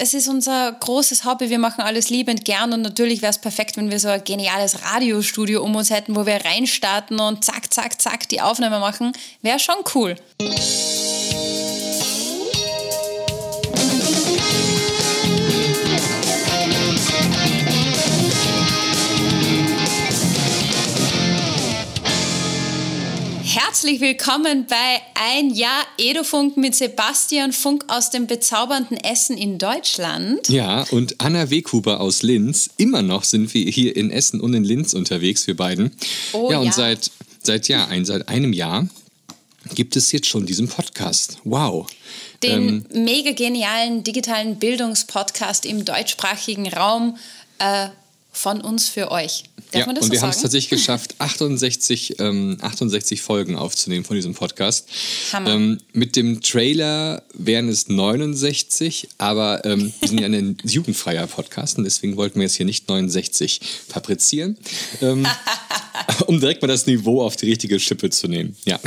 es ist unser großes Hobby. Wir machen alles liebend gern und natürlich wäre es perfekt, wenn wir so ein geniales Radiostudio um uns hätten, wo wir reinstarten und zack, zack, zack die Aufnahme machen. Wäre schon cool. Herzlich willkommen bei Ein Jahr Edofunk mit Sebastian Funk aus dem bezaubernden Essen in Deutschland. Ja, und Anna Weghuber aus Linz. Immer noch sind wir hier in Essen und in Linz unterwegs, wir beiden. Oh, ja, und ja. seit, seit, ja, ein, seit einem Jahr gibt es jetzt schon diesen Podcast. Wow. Den ähm, mega genialen digitalen Bildungspodcast im deutschsprachigen Raum. Äh, von uns für euch. Darf ja, man das und so wir haben es tatsächlich geschafft, 68, ähm, 68 Folgen aufzunehmen von diesem Podcast. Hammer. Ähm, mit dem Trailer wären es 69, aber ähm, wir sind ja ein jugendfreier Podcast und deswegen wollten wir jetzt hier nicht 69 fabrizieren, ähm, um direkt mal das Niveau auf die richtige Schippe zu nehmen. Ja.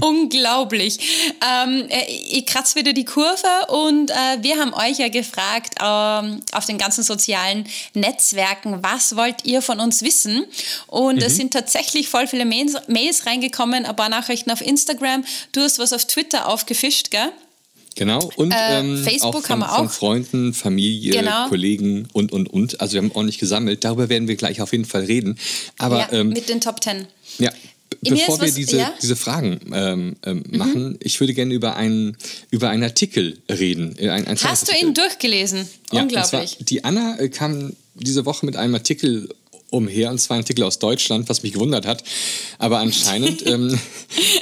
Unglaublich. Ähm, äh, ich kratze wieder die Kurve und äh, wir haben euch ja gefragt ähm, auf den ganzen sozialen sozialen Netzwerken, was wollt ihr von uns wissen? Und mhm. es sind tatsächlich voll viele Mails, Mails reingekommen, ein paar Nachrichten auf Instagram. Du hast was auf Twitter aufgefischt, gell? Genau, und äh, ähm, Facebook auch von, haben wir auch. von Freunden, Familie, genau. Kollegen und, und, und. Also wir haben ordentlich gesammelt. Darüber werden wir gleich auf jeden Fall reden. Aber, ja, ähm, mit den Top Ten. Ja, bevor wir was, diese, ja? diese Fragen ähm, ähm, mhm. machen, ich würde gerne über einen, über einen Artikel reden. Äh, ein, ein Hast du ihn durchgelesen? Ja, Unglaublich. Die Anna äh, kam diese Woche mit einem Artikel umher, und zwar ein Artikel aus Deutschland, was mich gewundert hat. Aber anscheinend, ähm,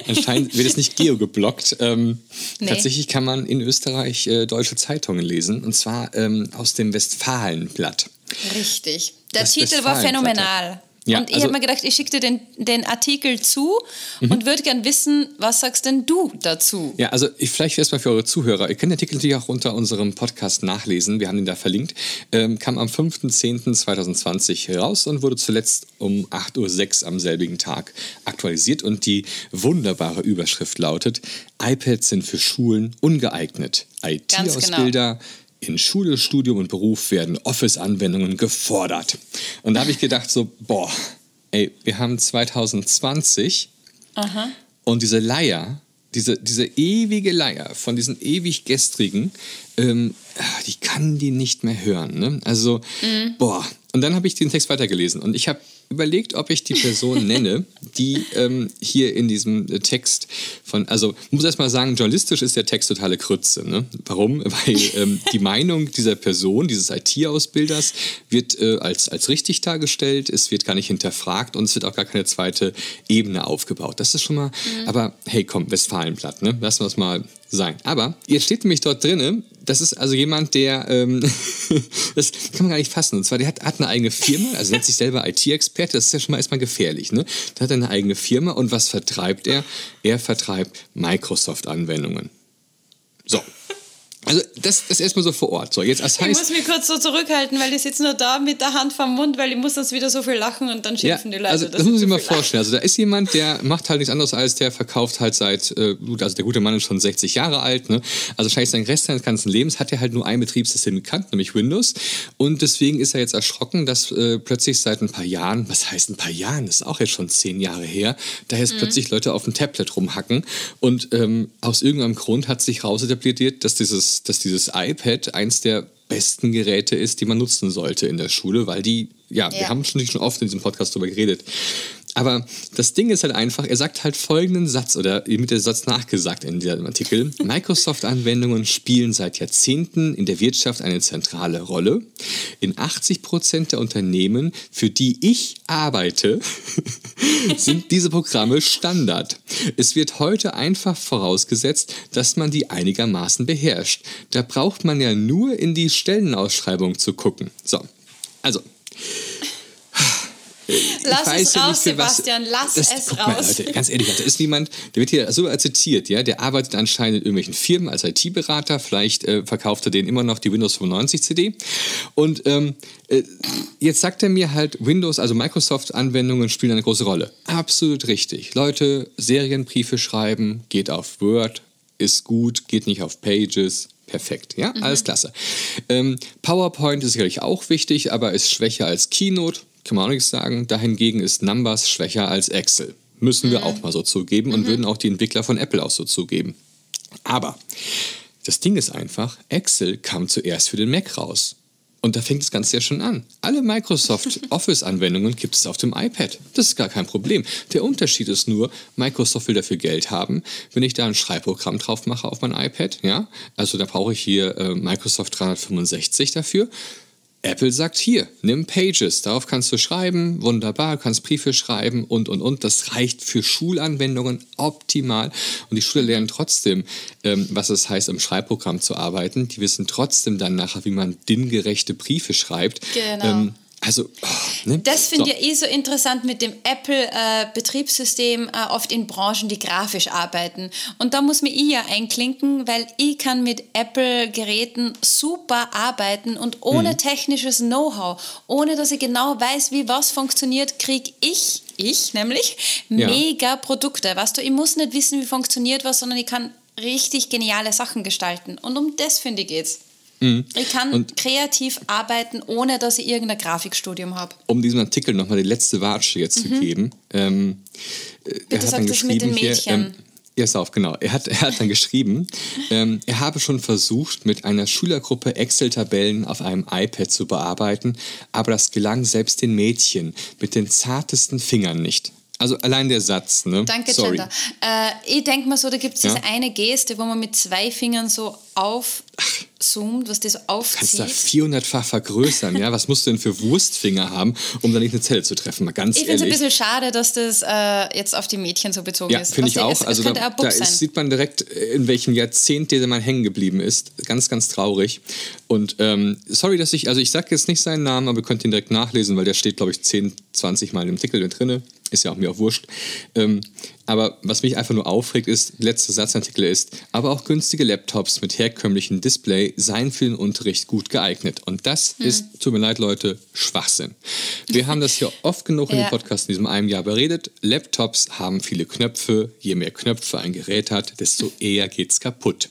anscheinend wird es nicht geogeblockt. Ähm, nee. Tatsächlich kann man in Österreich äh, deutsche Zeitungen lesen, und zwar ähm, aus dem Westfalenblatt. Richtig. Der das Titel war phänomenal. Ja, und ich also, habe mir gedacht, ich schicke dir den, den Artikel zu mhm. und würde gern wissen, was sagst denn du dazu? Ja, also ich, vielleicht erstmal für eure Zuhörer. Ihr könnt den Artikel natürlich auch unter unserem Podcast nachlesen. Wir haben ihn da verlinkt. Ähm, kam am 5.10.2020 raus und wurde zuletzt um 8.06 Uhr am selbigen Tag aktualisiert. Und die wunderbare Überschrift lautet: iPads sind für Schulen ungeeignet. IT-Ausbilder. Genau in Schule, Studium und Beruf werden Office-Anwendungen gefordert. Und da habe ich gedacht so, boah, ey, wir haben 2020 Aha. und diese Leier, diese, diese ewige Leier von diesen ewig gestrigen, ähm, die kann die nicht mehr hören. Ne? Also, mhm. boah. Und dann habe ich den Text weitergelesen und ich habe überlegt, ob ich die Person nenne, die ähm, hier in diesem äh, Text von, also ich muss erst mal sagen, journalistisch ist der Text totale Krütze. Ne? Warum? Weil ähm, die Meinung dieser Person, dieses IT-Ausbilders, wird äh, als, als richtig dargestellt, es wird gar nicht hinterfragt und es wird auch gar keine zweite Ebene aufgebaut. Das ist schon mal, mhm. aber hey, komm, Westfalenblatt, ne? lassen wir es mal sein. Aber jetzt steht nämlich dort drin, das ist also jemand, der, ähm, das kann man gar nicht fassen. Und zwar, der hat, hat eine eigene Firma, also nennt sich selber IT-Experte, das ist ja schon mal erstmal gefährlich. Ne? Der hat eine eigene Firma und was vertreibt er? Er vertreibt Microsoft-Anwendungen. So, also das, das erstmal so vor Ort. So, jetzt, das heißt, ich muss mich kurz so zurückhalten, weil ich sitze nur da mit der Hand vom Mund, weil ich muss sonst wieder so viel lachen und dann schimpfen ja, die Leute. Also das muss ich mir vorstellen. Also da ist jemand, der macht halt nichts anderes als der verkauft halt seit, äh, also der gute Mann ist schon 60 Jahre alt, ne? Also wahrscheinlich sein Rest seines ganzen Lebens hat er halt nur ein Betriebssystem gekannt, nämlich Windows. Und deswegen ist er jetzt erschrocken, dass äh, plötzlich seit ein paar Jahren, was heißt ein paar Jahren, das ist auch jetzt schon zehn Jahre her, da jetzt mhm. plötzlich Leute auf dem Tablet rumhacken. Und ähm, aus irgendeinem Grund hat sich rausetabliert, dass dieses, dass dieses iPad iPad eins der besten Geräte ist, die man nutzen sollte in der Schule, weil die, ja, ja. wir haben schon, schon oft in diesem Podcast darüber geredet. Aber das Ding ist halt einfach, er sagt halt folgenden Satz oder mit der Satz nachgesagt in diesem Artikel. Microsoft-Anwendungen spielen seit Jahrzehnten in der Wirtschaft eine zentrale Rolle. In 80 Prozent der Unternehmen, für die ich arbeite, sind diese Programme Standard. Es wird heute einfach vorausgesetzt, dass man die einigermaßen beherrscht. Da braucht man ja nur in die Stellenausschreibung zu gucken. So, also Lass es raus, Sebastian, lass das, es raus. Mal, Leute, ganz ehrlich, da ist niemand, der wird hier so zitiert, ja, der arbeitet anscheinend in irgendwelchen Firmen als IT-Berater, vielleicht äh, verkauft er denen immer noch die Windows 95 CD. Und ähm, äh, jetzt sagt er mir halt, Windows, also Microsoft-Anwendungen spielen eine große Rolle. Absolut richtig. Leute, Serienbriefe schreiben, geht auf Word, ist gut, geht nicht auf Pages, Perfekt, ja, mhm. alles klasse. Ähm, PowerPoint ist sicherlich auch wichtig, aber ist schwächer als Keynote, kann man auch nichts sagen. Dahingegen ist Numbers schwächer als Excel. Müssen wir mhm. auch mal so zugeben und mhm. würden auch die Entwickler von Apple auch so zugeben. Aber das Ding ist einfach, Excel kam zuerst für den Mac raus. Und da fängt das Ganze ja schon an. Alle Microsoft Office-Anwendungen gibt es auf dem iPad. Das ist gar kein Problem. Der Unterschied ist nur, Microsoft will dafür Geld haben. Wenn ich da ein Schreibprogramm drauf mache auf mein iPad, ja, also da brauche ich hier äh, Microsoft 365 dafür Apple sagt hier, nimm Pages, darauf kannst du schreiben, wunderbar, du kannst Briefe schreiben und und und. Das reicht für Schulanwendungen optimal. Und die Schüler lernen trotzdem, ähm, was es heißt, im Schreibprogramm zu arbeiten. Die wissen trotzdem dann nachher, wie man DIN-gerechte Briefe schreibt. Genau. Ähm, also, oh, ne? Das finde so. ich eh so interessant mit dem Apple-Betriebssystem, äh, oft in Branchen, die grafisch arbeiten. Und da muss mir ich ja einklinken, weil ich kann mit Apple-Geräten super arbeiten und ohne mhm. technisches Know-how, ohne dass ich genau weiß, wie was funktioniert, kriege ich, ich nämlich, ja. mega Produkte. Weißt du, ich muss nicht wissen, wie funktioniert was, sondern ich kann richtig geniale Sachen gestalten. Und um das, finde ich, geht's. Mhm. Ich kann und kreativ arbeiten, ohne dass ich irgendein Grafikstudium habe. Um diesem Artikel nochmal die letzte Watsche jetzt mhm. zu geben. Ähm, Bitte er hat sag das mit den Mädchen. Hier, ähm, Yes, auf, genau. Er hat, er hat dann geschrieben, ähm, er habe schon versucht, mit einer Schülergruppe Excel-Tabellen auf einem iPad zu bearbeiten, aber das gelang selbst den Mädchen mit den zartesten Fingern nicht. Also allein der Satz, ne? Danke, Sorry. Äh, ich denke mal so, da gibt es ja? diese eine Geste, wo man mit zwei Fingern so aufzoomt, was das so aufzieht. Kannst da 400-fach vergrößern, ja? Was musst du denn für Wurstfinger haben, um da nicht eine Zelle zu treffen? Mal ganz ich finde es ein bisschen schade, dass das äh, jetzt auf die Mädchen so bezogen ja, ist. Ja, finde ich auch. Es, also da, da ist, sieht man direkt, in welchem Jahrzehnt der Mann hängen geblieben ist. Ganz, ganz traurig. Und ähm, sorry, dass ich, also ich sage jetzt nicht seinen Namen, aber ihr könnt ihn direkt nachlesen, weil der steht, glaube ich, 10, 20 Mal im Artikel drin ist ja auch mir auch wurscht. Ähm, aber was mich einfach nur aufregt, ist, letzter Satzartikel ist, aber auch günstige Laptops mit herkömmlichem Display seien für den Unterricht gut geeignet. Und das hm. ist, tut mir leid, Leute, Schwachsinn. Wir haben das hier oft genug in ja. den Podcasts in diesem einen Jahr beredet. Laptops haben viele Knöpfe. Je mehr Knöpfe ein Gerät hat, desto eher geht es kaputt.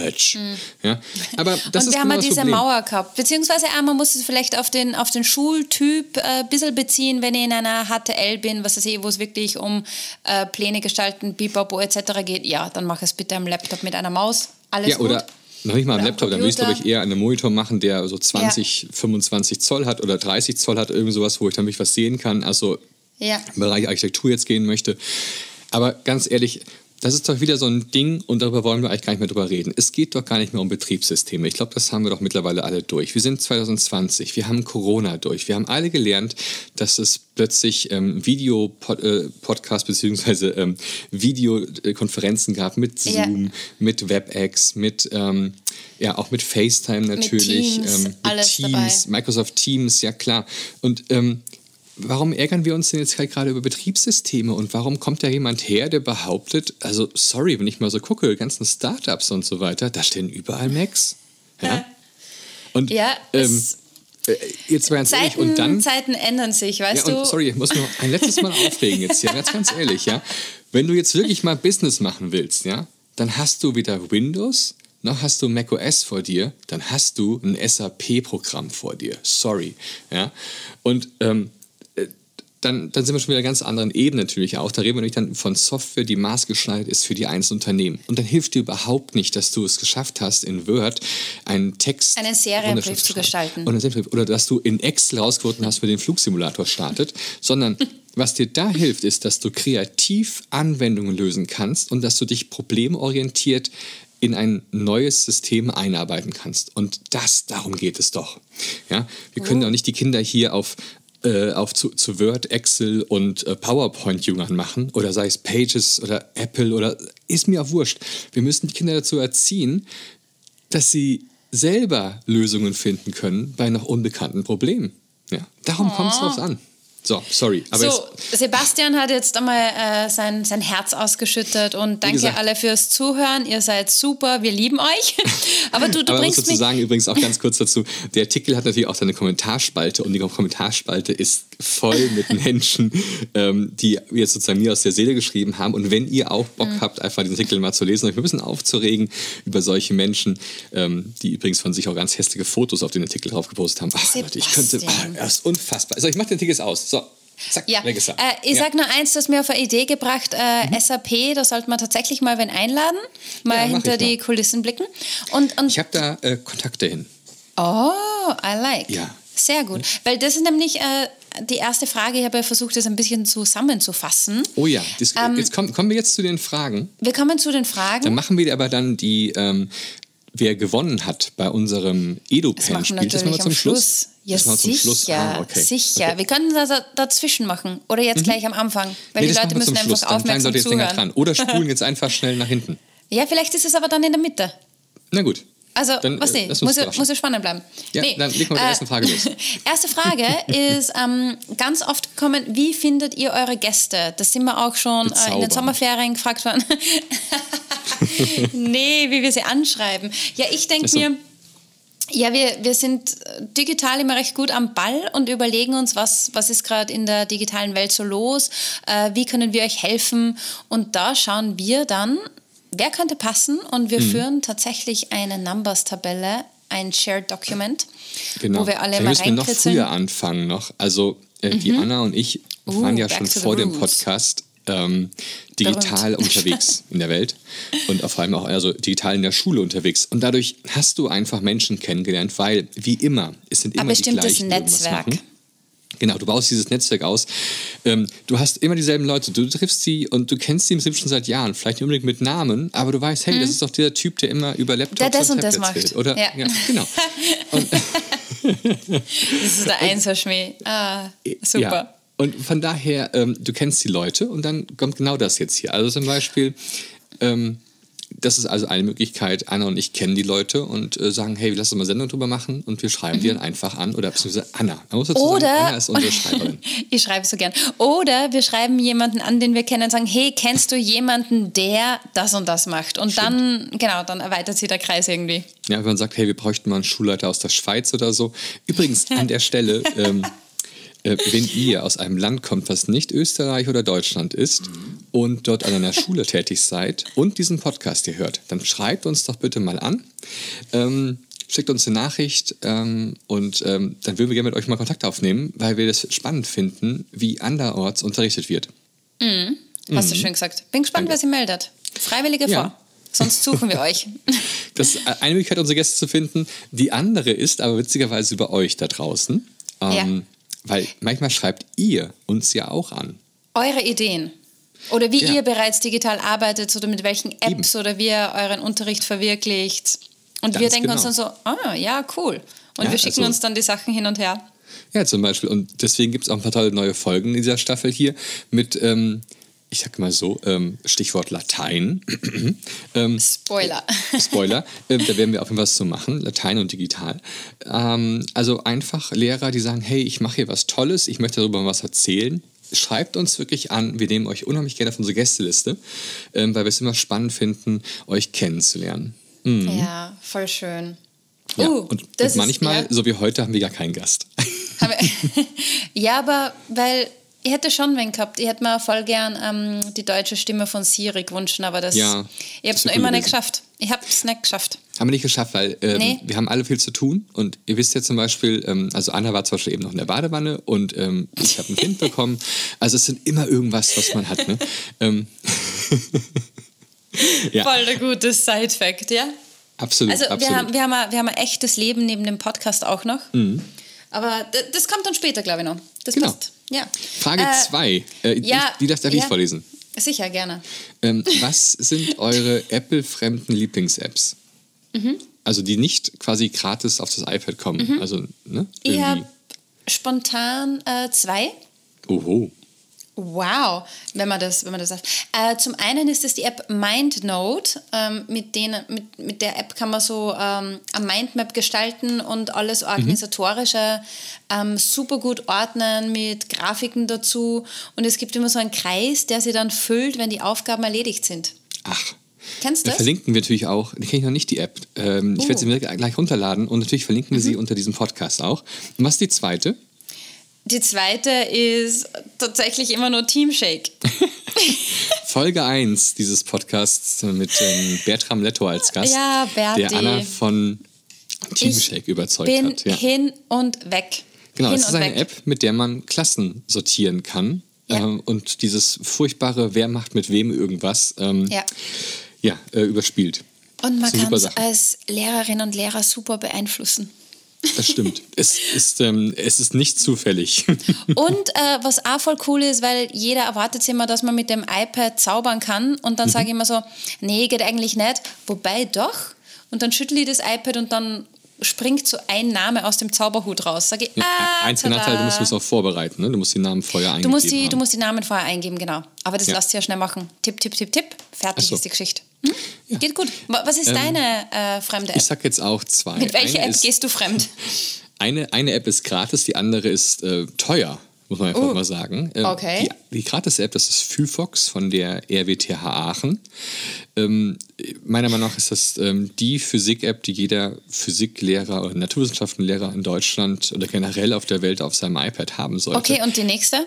Edge. Mhm. Ja? Aber das und wir haben ja diese Problem. Mauer gehabt. Beziehungsweise man muss es vielleicht auf den, auf den Schultyp äh, ein bisschen beziehen, wenn ich in einer HTL bin, was weiß ich, wo es wirklich um äh, Pläne gestalten, Bipapo etc. geht. Ja, dann mach es bitte am Laptop mit einer Maus. Alles ja, gut. Oder noch nicht mal am Laptop, dann würde ich, glaube ich, eher einen Monitor machen, der so 20, ja. 25 Zoll hat oder 30 Zoll hat, irgend sowas, wo ich dann mich was sehen kann. Also ja. im Bereich Architektur jetzt gehen möchte. Aber ganz ehrlich, das ist doch wieder so ein Ding und darüber wollen wir eigentlich gar nicht mehr drüber reden. Es geht doch gar nicht mehr um Betriebssysteme. Ich glaube, das haben wir doch mittlerweile alle durch. Wir sind 2020, wir haben Corona durch. Wir haben alle gelernt, dass es plötzlich ähm, Video-Podcasts äh, bzw. Ähm, Videokonferenzen gab mit Zoom, ja. mit WebEx, mit ähm, ja auch mit FaceTime natürlich, mit Teams, ähm, mit Teams Microsoft Teams, ja klar. Und ähm, warum ärgern wir uns denn jetzt halt gerade über Betriebssysteme und warum kommt da jemand her, der behauptet, also sorry, wenn ich mal so gucke, ganzen Startups und so weiter, da stehen überall Macs. Ja. Und ja, ähm, äh, jetzt mal ganz Zeiten, ehrlich, und dann. Zeiten ändern sich, weißt ja, und, du? Sorry, ich muss noch ein letztes Mal aufregen jetzt hier, ganz, ganz ehrlich, ja. Wenn du jetzt wirklich mal Business machen willst, ja, dann hast du weder Windows, noch hast du macOS vor dir, dann hast du ein SAP-Programm vor dir. Sorry. Ja? Und ähm, dann, dann sind wir schon wieder ganz anderen Ebene natürlich auch. Da reden wir nämlich dann von Software, die maßgeschneidert ist für die einzelnen Unternehmen. Und dann hilft dir überhaupt nicht, dass du es geschafft hast, in Word einen Text... Einen Serienbrief zu gestalten. Oder dass du in Excel rausgefunden hast, wie den Flugsimulator startet, sondern... Was dir da hilft, ist, dass du kreativ Anwendungen lösen kannst und dass du dich problemorientiert in ein neues System einarbeiten kannst. Und das, darum geht es doch. Ja, wir können oh. auch nicht die Kinder hier auf äh, auf zu, zu, Word, Excel und äh, PowerPoint-Jüngern machen oder sei es Pages oder Apple oder ist mir auch wurscht. Wir müssen die Kinder dazu erziehen, dass sie selber Lösungen finden können bei noch unbekannten Problemen. Ja, darum kommt es drauf an. So, sorry. So, Sebastian hat jetzt einmal äh, sein, sein Herz ausgeschüttet und danke gesagt, alle fürs Zuhören. Ihr seid super, wir lieben euch. aber du, du aber bringst muss dazu sagen, übrigens auch ganz kurz dazu, der Artikel hat natürlich auch seine Kommentarspalte und die Kommentarspalte ist voll mit Menschen, ähm, die jetzt sozusagen mir aus der Seele geschrieben haben. Und wenn ihr auch Bock mhm. habt, einfach diesen Artikel mal zu lesen, euch ein bisschen aufzuregen über solche Menschen, ähm, die übrigens von sich auch ganz hässliche Fotos auf den Artikel drauf gepostet haben. Ach Leute, ich könnte, ach, das ist unfassbar. Also ich mache den Artikel jetzt aus. So, Zack, ja. Äh, ich ja. sage nur eins, das mir auf eine Idee gebracht, äh, mhm. SAP, da sollte man tatsächlich mal wen einladen, mal ja, hinter die Kulissen blicken. Und, und ich habe da äh, Kontakte hin. Oh, I like. Ja. Sehr gut, weil das ist nämlich äh, die erste Frage. Ich habe ja versucht, das ein bisschen zusammenzufassen. Oh ja, das, ähm, jetzt kommen, kommen wir jetzt zu den Fragen. Wir kommen zu den Fragen. Dann machen wir aber dann die, ähm, wer gewonnen hat bei unserem Edu-Pen-Spiel. Das machen wir zum Schluss. Schluss. Ja, sicher, ah, okay. sicher. Okay. Wir können das dazwischen machen oder jetzt mhm. gleich am Anfang, weil nee, die Leute müssen einfach Schluss. aufmerksam dann zuhören. Dran. Oder spulen jetzt einfach schnell nach hinten. Ja, vielleicht ist es aber dann in der Mitte. Na gut. Also, dann, was nee, muss, muss ja spannend bleiben. Ja, nee. dann legen wir mit der ersten Frage los. erste Frage ist ähm, ganz oft gekommen, wie findet ihr eure Gäste? Das sind wir auch schon äh, in den Sommerferien gefragt worden. nee, wie wir sie anschreiben. Ja, ich denke so. mir, ja, wir, wir sind digital immer recht gut am Ball und überlegen uns, was, was ist gerade in der digitalen Welt so los, äh, wie können wir euch helfen. Und da schauen wir dann, wer könnte passen und wir mhm. führen tatsächlich eine Numbers-Tabelle, ein Shared Document, genau. wo wir alle da mal reinkritzeln. Wir noch früher anfangen noch. Also äh, mhm. die Anna und ich uh, waren ja schon vor dem Podcast ähm, digital Berühmt. unterwegs in der Welt und vor allem auch also digital in der Schule unterwegs. Und dadurch hast du einfach Menschen kennengelernt, weil wie immer, es sind immer die gleichen, Netzwerk. Genau, du baust dieses Netzwerk aus. Ähm, du hast immer dieselben Leute. Du triffst sie und du kennst sie im Prinzip schon seit Jahren. Vielleicht nicht unbedingt mit Namen, aber du weißt, hey, mhm. das ist doch der Typ, der immer über Laptops der das und, und das macht. Redet, oder? Ja. ja genau. das ist der Einserschmäh. Ah, super. Ja. Und von daher, ähm, du kennst die Leute und dann kommt genau das jetzt hier. Also zum Beispiel, ähm, das ist also eine Möglichkeit. Anna und ich kennen die Leute und äh, sagen, hey, lass uns mal Sendung drüber machen und wir schreiben mhm. die dann einfach an. Oder beziehungsweise Anna. Man muss dazu oder, sagen, Anna ist unsere Schreiberin. ich schreibe so gern. Oder wir schreiben jemanden an, den wir kennen und sagen, hey, kennst du jemanden, der das und das macht? Und Stimmt. dann, genau, dann erweitert sich der Kreis irgendwie. Ja, wenn man sagt, hey, wir bräuchten mal einen Schulleiter aus der Schweiz oder so. Übrigens, an der Stelle... Ähm, äh, wenn ihr aus einem Land kommt, was nicht Österreich oder Deutschland ist mhm. Und dort an einer Schule tätig seid und diesen Podcast hier hört, dann schreibt uns doch bitte mal an. Ähm, schickt uns eine Nachricht ähm, und ähm, dann würden wir gerne mit euch mal Kontakt aufnehmen, weil wir das spannend finden, wie anderorts unterrichtet wird. Mhm. Hast mhm. du schön gesagt. Bin gespannt, Danke. wer sie meldet. Freiwillige ja. vor. Sonst suchen wir euch. Das ist eine Möglichkeit, unsere Gäste zu finden. Die andere ist aber witzigerweise über euch da draußen. Ähm, ja. Weil manchmal schreibt ihr uns ja auch an. Eure Ideen. Oder wie ja. ihr bereits digital arbeitet oder mit welchen Apps Eben. oder wie ihr euren Unterricht verwirklicht. Und Ganz wir denken genau. uns dann so, ah, ja, cool. Und ja, wir schicken also, uns dann die Sachen hin und her. Ja, zum Beispiel. Und deswegen gibt es auch ein paar tolle neue Folgen in dieser Staffel hier mit ähm, ich sag mal so, ähm, Stichwort Latein. ähm, Spoiler. Spoiler. Äh, da werden wir auf jeden Fall was zu machen, Latein und digital. Ähm, also einfach Lehrer, die sagen, hey, ich mache hier was Tolles, ich möchte darüber was erzählen. Schreibt uns wirklich an, wir nehmen euch unheimlich gerne auf unsere Gästeliste, ähm, weil wir es immer spannend finden, euch kennenzulernen. Mhm. Ja, voll schön. Ja, uh, und, und manchmal, ist, ja. so wie heute, haben wir gar keinen Gast. ja, aber weil ich hätte schon wen gehabt. Ich hätte mir voll gern ähm, die deutsche Stimme von Siri gewünscht, aber das, ja, ich habe es noch immer nicht geschafft. Ich habe es nicht geschafft. Haben wir nicht geschafft, weil ähm, nee. wir haben alle viel zu tun. Und ihr wisst ja zum Beispiel, ähm, also Anna war zum Beispiel eben noch in der Badewanne und ähm, ich habe ein Kind bekommen. Also es sind immer irgendwas, was man hat. Ne? Ähm, ja. Voll der gute Side-Fact, ja? Absolut. Also absolut. Wir, haben, wir, haben ein, wir haben ein echtes Leben neben dem Podcast auch noch. Mhm. Aber das kommt dann später, glaube ich, noch. Das genau. passt. Ja. Frage 2. Äh, äh, ja, die darf, darf ja. ich vorlesen. Sicher, gerne. Ähm, was sind eure Apple-fremden Lieblings-Apps? Mhm. Also die nicht quasi gratis auf das iPad kommen. Mhm. Also, ne, ich habe spontan äh, zwei. Oho. Wow, wenn man das, wenn man das sagt. Äh, zum einen ist es die App MindNote. Ähm, mit, denen, mit, mit der App kann man so ähm, eine Mindmap gestalten und alles Organisatorische ähm, super gut ordnen mit Grafiken dazu. Und es gibt immer so einen Kreis, der sich dann füllt, wenn die Aufgaben erledigt sind. Ach. Kennst du Da das? verlinken wir natürlich auch, die kenne ich noch nicht, die App. Ähm, Ich werde sie mir gleich runterladen und natürlich verlinken wir Mhm. sie unter diesem Podcast auch. Und was ist die zweite? Die zweite ist tatsächlich immer nur Teamshake. Folge 1 dieses Podcasts mit ähm, Bertram Letto als Gast, Ja, Berti. der Anna von Teamshake überzeugt bin hat. Ja. hin und weg. Genau, hin es ist eine weg. App, mit der man Klassen sortieren kann. Ja. Ähm, und dieses furchtbare, wer macht mit wem irgendwas, ähm, Ja. ja, äh, überspielt. Und man kann es als Lehrerin und Lehrer super beeinflussen. Das stimmt. es, ist, ähm, es ist nicht zufällig. Und äh, was auch voll cool ist, weil jeder erwartet immer, dass man mit dem iPad zaubern kann. Und Mhm. dann sage ich immer so, nee, geht eigentlich nicht. Wobei doch. Und dann schüttle ich das iPad und dann springt so ein Name aus dem Zauberhut raus. Sage ich, Ja, ah, Einziger. Nachteil, du musst es auch vorbereiten. Ne? Du musst die Namen vorher eingeben. Du musst, die, haben. du musst die Namen vorher eingeben, genau. Aber das Ja. lässt sich ja schnell machen. Tipp, tipp, tipp, tipp. Fertig so. ist die Geschichte. Hm? Geht gut. Wa- Was ist deine äh, fremde App? ich sag jetzt auch zwei. Mit welcher App ist, gehst du fremd? Eine, eine App ist gratis, die andere ist äh, teuer, muss man einfach Oh. mal sagen. Ähm, Okay. Die, die Gratis-App, das ist Phyphox von der RWTH Aachen. Ähm, meiner Meinung nach ist das ähm, die Physik-App, die jeder Physiklehrer oder Naturwissenschaftenlehrer in Deutschland oder generell auf der Welt auf seinem iPad haben sollte. Okay, und die nächste?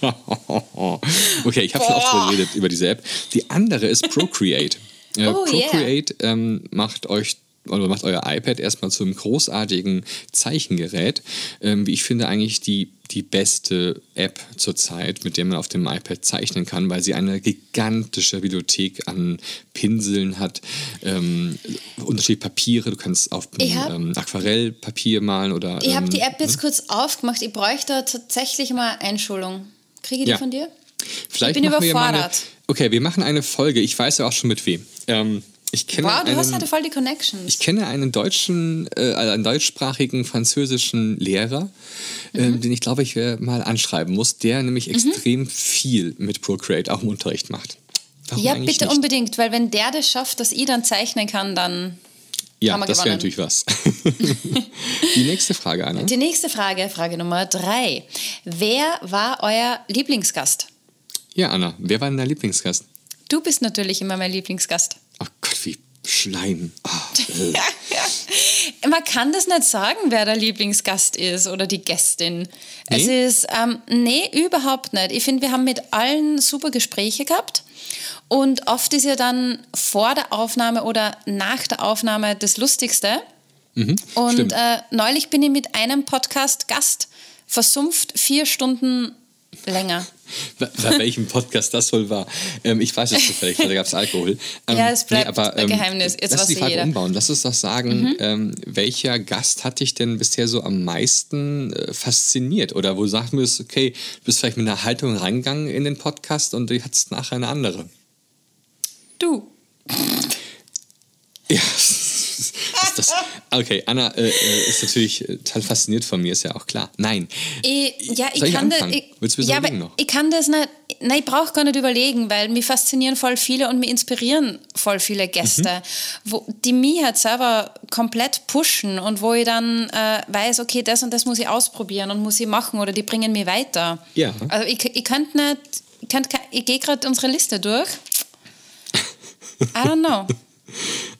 okay, ich habe schon oft darüber geredet über diese App. Die andere ist Procreate. Äh, Oh, yeah. Procreate ähm, macht euch oder macht euer iPad erstmal zu einem großartigen Zeichengerät. Ähm, wie ich finde, eigentlich die, die beste App zurzeit, mit der man auf dem iPad zeichnen kann, weil sie eine gigantische Bibliothek an Pinseln hat, ähm, unterschiedliche Papiere. Du kannst auf hab- ähm, Aquarellpapier malen oder. Ich habe ähm, die App jetzt kurz aufgemacht. Ich bräuchte tatsächlich mal Einschulung. Kriege ich Ja. die von dir? Vielleicht Ich bin machen wir eine, überfordert. Okay, wir machen eine Folge. Ich weiß ja auch schon mit wem. Ähm, ich kenne Wow, du einen, hast heute voll die Connections. ich kenne einen deutschen, äh, also einen deutschsprachigen französischen Lehrer, Mhm. ähm, den ich glaube ich äh, mal anschreiben muss, der nämlich extrem viel mit Procreate auch im Unterricht macht. Warum ja, bitte nicht? unbedingt, weil wenn der das schafft, dass ich dann zeichnen kann, dann Ja, das wäre natürlich was. Die nächste Frage, Anna. Die nächste Frage, Frage Nummer drei. Wer war euer Lieblingsgast? Ja, Anna, wer war denn dein Lieblingsgast? Du bist natürlich immer mein Lieblingsgast. Schleim. Ah, äh. Man kann das nicht sagen, wer der Lieblingsgast ist oder die Gästin. Es Nee? ist, ähm, nee, überhaupt nicht. Ich finde, wir haben mit allen super Gespräche gehabt. Und oft ist ja dann vor der Aufnahme oder nach der Aufnahme das Lustigste. und Mhm, stimmt. äh, neulich bin ich mit einem Podcast-Gast versumpft vier Stunden länger. Bei welchem Podcast das wohl war. Ähm, ich weiß es zufällig, weil da gab es Alkohol. Ähm, Ja, es bleibt ein Geheimnis. Jetzt lass weiß die Frage jeder. Mhm. umbauen. Lass uns doch sagen, ähm, welcher Gast hat dich denn bisher so am meisten äh, fasziniert? Oder wo du sagen würdest, okay, du bist vielleicht mit einer Haltung reingegangen in den Podcast und du hattest nachher eine andere. Du. Ja. ist das, okay, Anna äh, äh, ist natürlich äh, total fasziniert von mir, ist ja auch klar. Nein. Ich, ja, ich ich kann das. Ich, Willst du mir ja, noch? Ich kann das nicht. Nein, ich brauche gar nicht überlegen, weil mich faszinieren voll viele und mich inspirieren voll viele Gäste, Mhm. wo, die mich halt selber komplett pushen und wo ich dann äh, weiß, okay, das und das muss ich ausprobieren und muss ich machen oder die bringen mich weiter. Ja. Also ich, ich könnte nicht. Ich, könnt, ich gehe gerade unsere Liste durch. I don't know.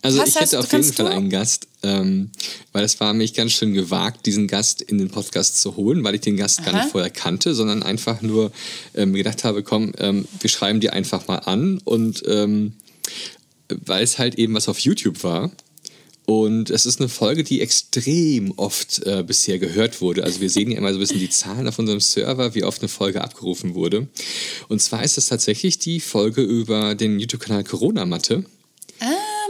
Also Was ich hätte auf jeden Fall einen Gast, ähm, weil es war mich ganz schön gewagt, diesen Gast in den Podcast zu holen, weil ich den Gast gar Aha. nicht vorher kannte, sondern einfach nur ähm, gedacht habe, komm, ähm, wir schreiben die einfach mal an und ähm, weil es halt eben was auf YouTube war. Und es ist eine Folge, die extrem oft äh, bisher gehört wurde. Also wir sehen ja immer so ein bisschen die Zahlen auf unserem Server, wie oft eine Folge abgerufen wurde. Und zwar ist es tatsächlich die Folge über den YouTube-Kanal Corona Matte.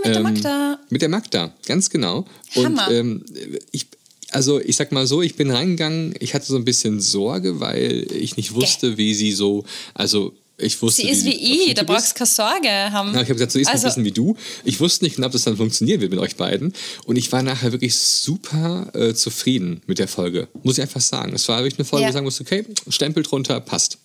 Mit der Magda. Mit der Magda, ganz genau. Und Hammer. ähm, ich, also ich sag mal so, ich bin reingegangen, ich hatte so ein bisschen Sorge, weil ich nicht wusste, wie sie so, also Ich wusste, Sie ist wie ich, da brauchst du keine Sorge haben. Ja, ich habe gesagt, so ist Also- ein bisschen wie du. Ich wusste nicht genau, ob das dann funktionieren wird mit euch beiden. Und ich war nachher wirklich super äh, zufrieden mit der Folge. Muss ich einfach sagen. Es war wirklich eine Folge, Ja. wo ich sagen musste, okay, Stempel drunter, passt.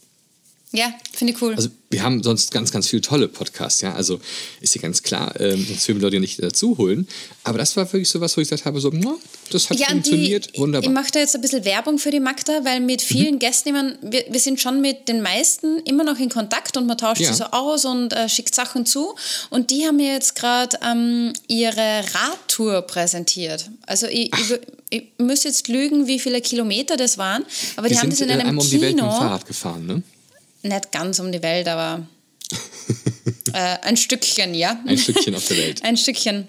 Ja, finde ich cool. Also wir haben sonst ganz, ganz viele tolle Podcasts, ja. Also ist ja ganz klar, ähm, sonst würden wir Leute nicht dazu holen. Aber das war wirklich so was, wo ich gesagt habe, so, na, das hat ja, und die, funktioniert, wunderbar. ich mache da jetzt ein bisschen Werbung für die Magda, weil mit vielen Mhm. Gästen, ich mein, wir, wir sind schon mit den meisten immer noch in Kontakt und man tauscht Ja. sich so aus und äh, schickt Sachen zu. Und die haben mir jetzt gerade ähm, ihre Radtour präsentiert. Also ich, ich, ich müsste jetzt lügen, wie viele Kilometer das waren, aber die, die haben sind das in äh, einem einmal um die Welt mit dem Kino, Fahrrad gefahren, ne? Nicht ganz um die Welt, aber äh, ein Stückchen, ja. Ein Stückchen auf der Welt. Ein Stückchen.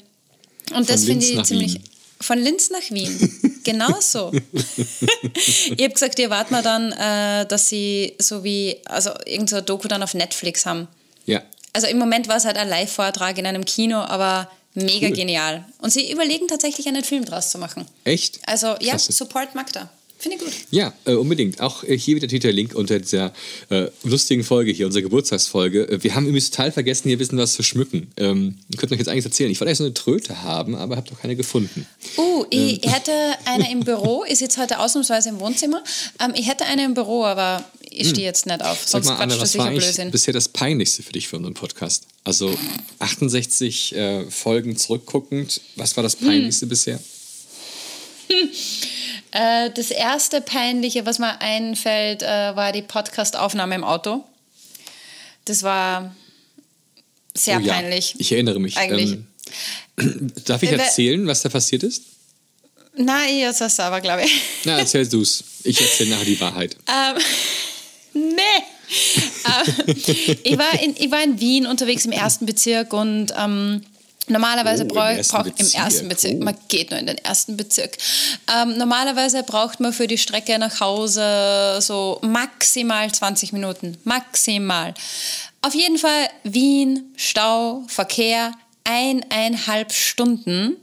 Und das Linz finde ich ziemlich. Wien. Von Linz nach Wien. genau so. ich habe gesagt, ihr wartet mal dann, äh, dass sie so wie, also irgendein so ein Doku dann auf Netflix haben. Ja. Also im Moment war es halt ein Live-Vortrag in einem Kino, aber mega Cool. genial. Und sie überlegen tatsächlich einen Film draus zu machen. Echt? Also ja, Klasse. Support Magda. Finde ich gut. Ja, äh, unbedingt. Auch äh, hier wieder der Link unter dieser äh, lustigen Folge hier, unserer Geburtstagsfolge. Äh, wir haben übrigens total vergessen, hier ein bisschen was zu schmücken. Ähm, könnt euch jetzt eigentlich erzählen. Ich wollte eigentlich so eine Tröte haben, aber habe noch keine gefunden. Uh, ich hätte eine im Büro, ist jetzt heute ausnahmsweise im Wohnzimmer. Ähm, ich hätte eine im Büro, aber ich stehe jetzt nicht auf. Hm. Sag Sonst mal, Anna, quatscht was war Blödsinn. bisher das Peinlichste für dich für unseren Podcast? Also 68 äh, Folgen zurückguckend, was war das Hm. Peinlichste bisher? Äh, das erste Peinliche, was mir einfällt, äh, war die Podcast-Aufnahme im Auto. Das war sehr Oh ja, peinlich. Ich erinnere mich. Eigentlich. Ähm, darf ich Äh, erzählen, was da passiert ist? Nein, jetzt hast du aber, glaube ich. Na, erzähl du's. Ich erzähle nachher die Wahrheit. Ähm, nee. ähm, ich, war in, ich war in Wien unterwegs im ersten Bezirk und ähm, normalerweise Oh, braucht brauch, im ersten Bezirk, oh. man geht nur in den ersten Bezirk. Ähm, normalerweise braucht man für die Strecke nach Hause so maximal 20 Minuten. Maximal. Auf jeden Fall Wien, Stau, Verkehr, eineinhalb Stunden.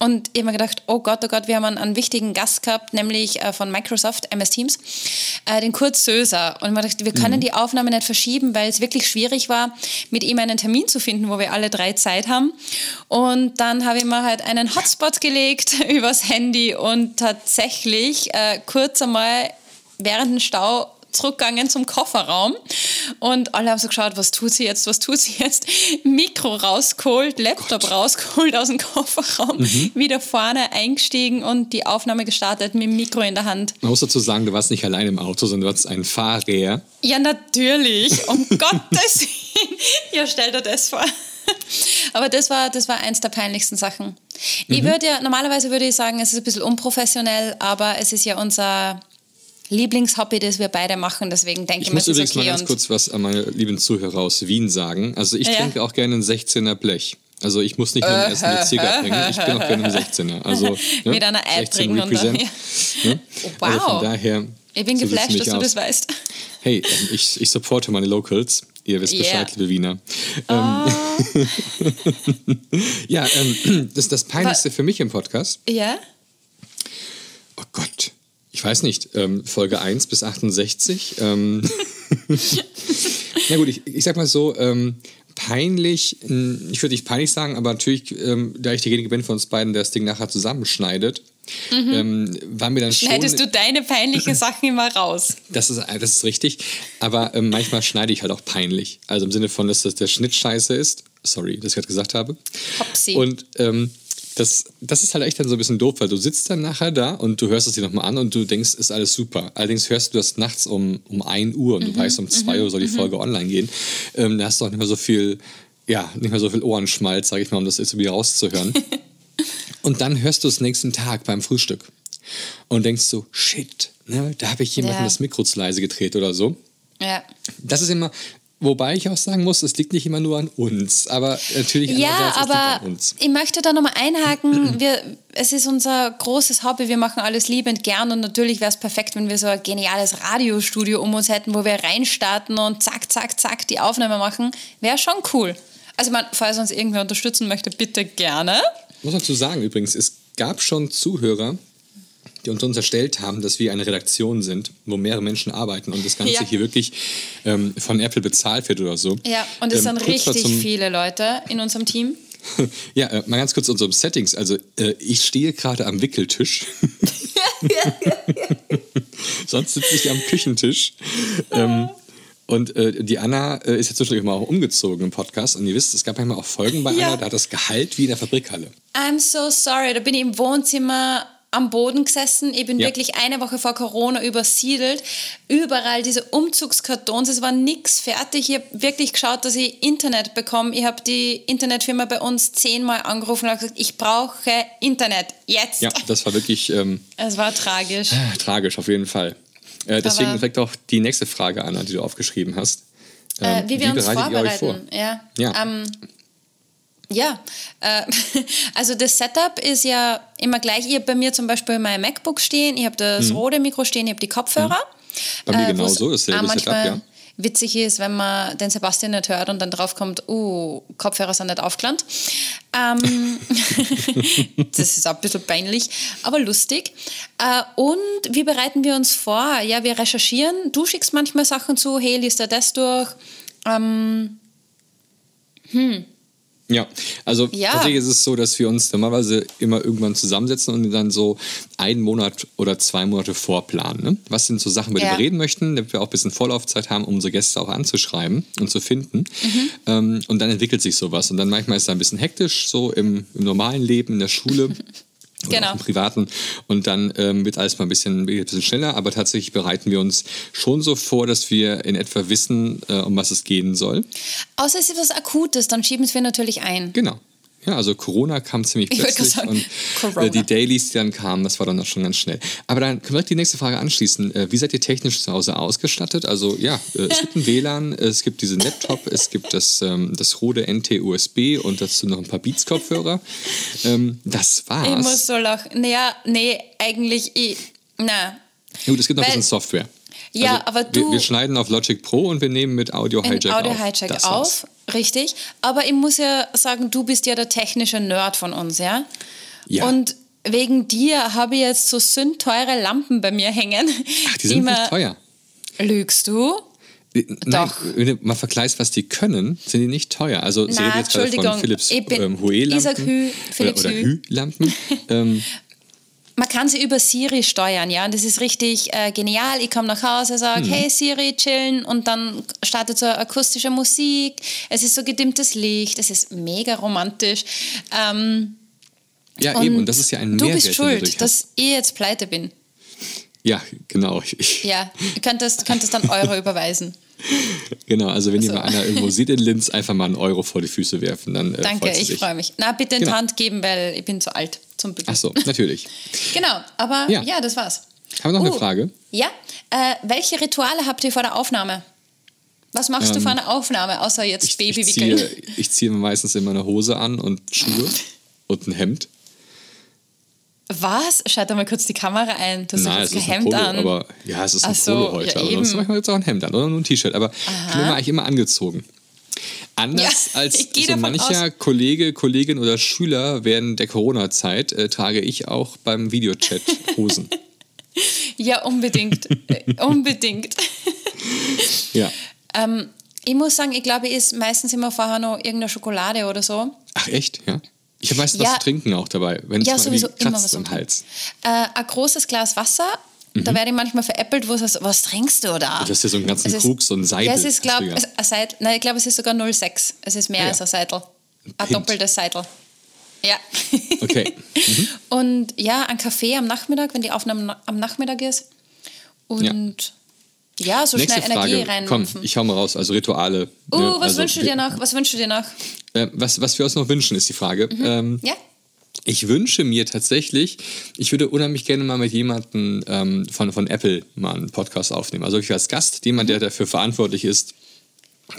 Und ich habe mir gedacht, oh Gott, oh Gott, wir haben einen, einen wichtigen Gast gehabt, nämlich äh, von Microsoft, MS Teams, äh, den Kurt Söser. Und man dachte, wir können die Aufnahme nicht verschieben, weil es wirklich schwierig war, mit ihm einen Termin zu finden, wo wir alle drei Zeit haben. Und dann habe ich mir halt einen Hotspot gelegt übers Handy und tatsächlich äh, kurz einmal während dem Stau zurückgegangen zum Kofferraum und alle haben so geschaut, was tut sie jetzt, was tut sie jetzt? Mikro rausgeholt, Laptop rausgeholt aus dem Kofferraum, wieder vorne eingestiegen und die Aufnahme gestartet mit dem Mikro in der Hand. Man muss dazu sagen, du warst nicht allein im Auto, sondern du hattest einen Fahrer. Ja, natürlich, um Gottes Willen. Ja, stell dir das vor. Aber das war, das war eins der peinlichsten Sachen. Ich würde ja, normalerweise würde ich sagen, es ist ein bisschen unprofessionell, aber es ist ja unser Lieblingshobby, das wir beide machen, deswegen denke ich, Ich mir, muss es ist übrigens mal okay. ganz kurz was an meine lieben Zuhörer aus Wien sagen. Also ich Ja. trinke auch gerne ein 16er Blech. Also ich muss nicht nur einen ersten Bezirker trinken, ich bin auch gerne im 16er. Also, ne, Mit einer 16 eitrigen und dann- ne? Wow. Also von daher... ich bin so geflasht, dass du aus. das weißt. Hey, ähm, ich, ich supporte meine Locals. Ihr wisst Yeah. Bescheid, liebe Wiener. Ähm, ja, ähm, das, das Peinlichste für mich im Podcast, Ja? oh Gott, ich weiß nicht, ähm, Folge 1 bis 68. Ähm, Na gut, ich, ich sag mal so, ähm, peinlich, mh, ich würde nicht peinlich sagen, aber natürlich, ähm, da ich derjenige bin von uns beiden, der das Ding nachher zusammenschneidet, ähm, war mir dann schon... Schneidest du deine peinlichen Sachen immer raus? Das ist, das ist richtig, aber ähm, manchmal schneide ich halt auch peinlich. Also im Sinne von, dass das der Schnitt scheiße ist. Sorry, dass ich gerade gesagt habe. Hopsi. Und ähm, das, das ist halt echt dann so ein bisschen doof, weil du sitzt dann nachher da und du hörst es dir nochmal an und du denkst, ist alles super. Allerdings hörst du das nachts um, um 1 Uhr und du weißt, um 2 Uhr soll die Folge online gehen. Ähm, da hast du auch nicht mehr so viel, ja, nicht mehr so viel Ohrenschmalz, sag ich mal, um das jetzt irgendwie rauszuhören. und dann hörst du es nächsten Tag beim Frühstück und denkst so, shit, ne, da habe ich jemanden Ja. das Mikro zu leise gedreht oder so. Ja. Das ist immer, wobei ich auch sagen muss, es liegt nicht immer nur an uns, aber natürlich Ja, aber an uns. ich möchte da nochmal einhaken. Wir, es ist unser großes Hobby. Wir machen alles liebend gern und natürlich wäre es perfekt, wenn wir so ein geniales Radiostudio um uns hätten, wo wir reinstarten und zack, zack, zack die Aufnahme machen. Wäre schon cool. Also, man, falls uns irgendwer unterstützen möchte, bitte gerne. muss dazu sagen übrigens, es gab schon Zuhörer, die uns unterstellt haben, dass wir eine Redaktion sind, wo mehrere Menschen arbeiten und das Ganze Ja. hier wirklich ähm, von Apple bezahlt wird oder so. Ja, und es Ähm, sind richtig viele Leute in unserem Team. Ja, äh, mal ganz kurz zu unserem Settings. Also äh, ich stehe gerade am Wickeltisch. Sonst sitze ich am Küchentisch. Ähm, und äh, die Anna äh, ist jetzt zwischendurch mal auch umgezogen im Podcast. Und ihr wisst, es gab manchmal auch Folgen bei Ja. Anna, da hat das Gehalt wie in der Fabrikhalle. I'm so sorry, da bin ich im Wohnzimmer am Boden gesessen. Ich bin Ja. wirklich eine Woche vor Corona übersiedelt. Überall diese Umzugskartons, es war nichts fertig. Ich habe wirklich geschaut, dass ich Internet bekomme. Ich habe die Internetfirma bei uns zehnmal angerufen und gesagt, ich brauche Internet, jetzt. Ja, das war wirklich ähm, Es war tragisch. tragisch auf jeden Fall. Äh, deswegen Aber- direkt auch die nächste Frage, Anna, die du aufgeschrieben hast. Äh, Ähm, wie wir uns bereitet ihr euch vorbereiten. vor? Ja. Ja. Ähm, ja, äh, also das Setup ist ja immer gleich. Ich habe bei mir zum Beispiel mein MacBook stehen, ich habe das rote Mikro stehen, ich habe die Kopfhörer. Mhm. Bei mir äh, genauso, auch manchmal Setup, ja. Witzig ist, wenn man den Sebastian nicht hört und dann draufkommt, uh, Kopfhörer sind nicht aufgelandet. Ähm, das ist auch ein bisschen peinlich, aber lustig. Äh, und wie bereiten wir uns vor? Ja, wir recherchieren. Du schickst manchmal Sachen zu, hey, liest er das durch? Ähm, Ja, also Ja. tatsächlich ist es so, dass wir uns normalerweise immer irgendwann zusammensetzen und dann so einen Monat oder zwei Monate vorplanen. Ne? Was sind so Sachen, über die Ja. wir reden möchten, damit wir auch ein bisschen Vorlaufzeit haben, um unsere Gäste auch anzuschreiben und zu finden. Mhm. Ähm, und dann entwickelt sich sowas. Und dann manchmal ist es ein bisschen hektisch, so im, im normalen Leben, in der Schule. Genau. im Privaten. Und dann ähm, wird alles mal ein bisschen, ein bisschen schneller, aber tatsächlich bereiten wir uns schon so vor, dass wir in etwa wissen, äh, um was es gehen soll. außer es ist was Akutes, dann schieben wir natürlich ein. Genau. Ja, also Corona kam ziemlich Ich plötzlich gerade und sagen, Corona. äh, die Dailies, die dann kamen, das war dann auch schon ganz schnell. Aber dann können wir direkt die nächste Frage anschließen. Äh, wie seid ihr technisch zu Hause ausgestattet? Also ja, äh, es gibt ein WLAN, es gibt diesen Laptop, es gibt das, ähm, das Rode NT-USB und dazu noch ein paar Beats-Kopfhörer. Ähm, das Ich muss war's. so lachen. Naja, nee, eigentlich, ich, na. Gut, es gibt noch ein Weil- bisschen Software. Ja, also, aber wir, du- wir schneiden auf Logic Pro und wir nehmen mit Audio Hijack Audio auf. Hijack Das war's. auf, richtig. Aber ich muss ja sagen, du bist ja der technische Nerd von uns, ja? Ja. Und wegen dir habe ich jetzt so sündteure Lampen bei mir hängen. Ach, die sind nicht teuer. Lügst du? Äh, Nein, Doch. wenn du mal vergleichst, was die können, sind die nicht teuer. Also sie Na, reden jetzt gerade von Philips ähm, Hue-Lampen. Hue, Philips oder, oder Hue. Hue-Lampen. ähm, Man kann sie über Siri steuern, ja, und das ist richtig äh, genial. Ich komme nach Hause, sage, Mhm. hey Siri, chillen, und dann startet so akustische Musik. Es ist so gedimmtes Licht, es ist mega romantisch. Ähm, ja, eben, und das ist ja ein du Mehrwert, bist du dadurch schuld, dass ich jetzt pleite bin. Ja, genau. Ich, Ja, du könntest, könntest dann Euro überweisen. Genau, also wenn ihr So. mal einer irgendwo seht in Linz, einfach mal einen Euro vor die Füße werfen, dann äh, Danke, ich freue mich. Na, bitte in die Genau. Hand geben, weil ich bin zu alt zum Bügeln. Ach so, natürlich. Genau, aber Ja. ja, das war's. Haben wir noch eine Uh, Frage? Ja, äh, welche Rituale habt ihr vor der Aufnahme? Was machst du vor einer Aufnahme, außer jetzt Ähm, Ich, ich, Babywickeln? ziehe, ich ziehe mir meistens immer eine Hose an und Schuhe und ein Hemd. Was? Schalt doch mal kurz die Kamera ein. Du hast Nein, es ist ein Hemd Polo, an. aber ja, es ist ein so, Polo heute. ja, aber sonst eben. manchmal jetzt auch ein Hemd an oder nur ein T-Shirt. Aber ich bin immer eigentlich immer angezogen. Anders Ja, als ich so mancher Kollege, Kollegin oder Schüler während der Corona-Zeit äh, trage ich auch beim Videochat Hosen. Ja, unbedingt. Äh, unbedingt. ja. Ähm, ich muss sagen, ich glaube, ich esse meistens immer vorher noch irgendeine Schokolade oder so. Ach echt, ja. Ich habe meistens Ja. was zu trinken auch dabei, wenn es Ja, mal sowieso immer was am Hals. Äh, ein großes Glas Wasser. Mhm. Da werde ich manchmal veräppelt, wo es heißt, was trinkst du da? Du hast ja so einen ganzen Es ist- Krug, so ein Seidel. Ja, es ist, glaube ein. Nein, ich glaube, es ist sogar 0,6. Es ist mehr Ah, ja. als ein Seidel. Ein Pint. doppeltes Seidel. Ja. Okay. Mhm. Und ja, ein Kaffee am Nachmittag, wenn die Aufnahme am Nachmittag ist. Und ja, so Nächste schnell Energie Frage. Komm, ich hau mal raus. Also Rituale. Uh, ne? was also, wünschst du dir noch? Was wünschst du dir noch? Äh, was, was wir uns noch wünschen, ist die Frage. Ähm, Ja? Ich wünsche mir tatsächlich, ich würde unheimlich gerne mal mit jemandem ähm, von, von Apple mal einen Podcast aufnehmen. Also ich als Gast, jemand, der dafür verantwortlich ist,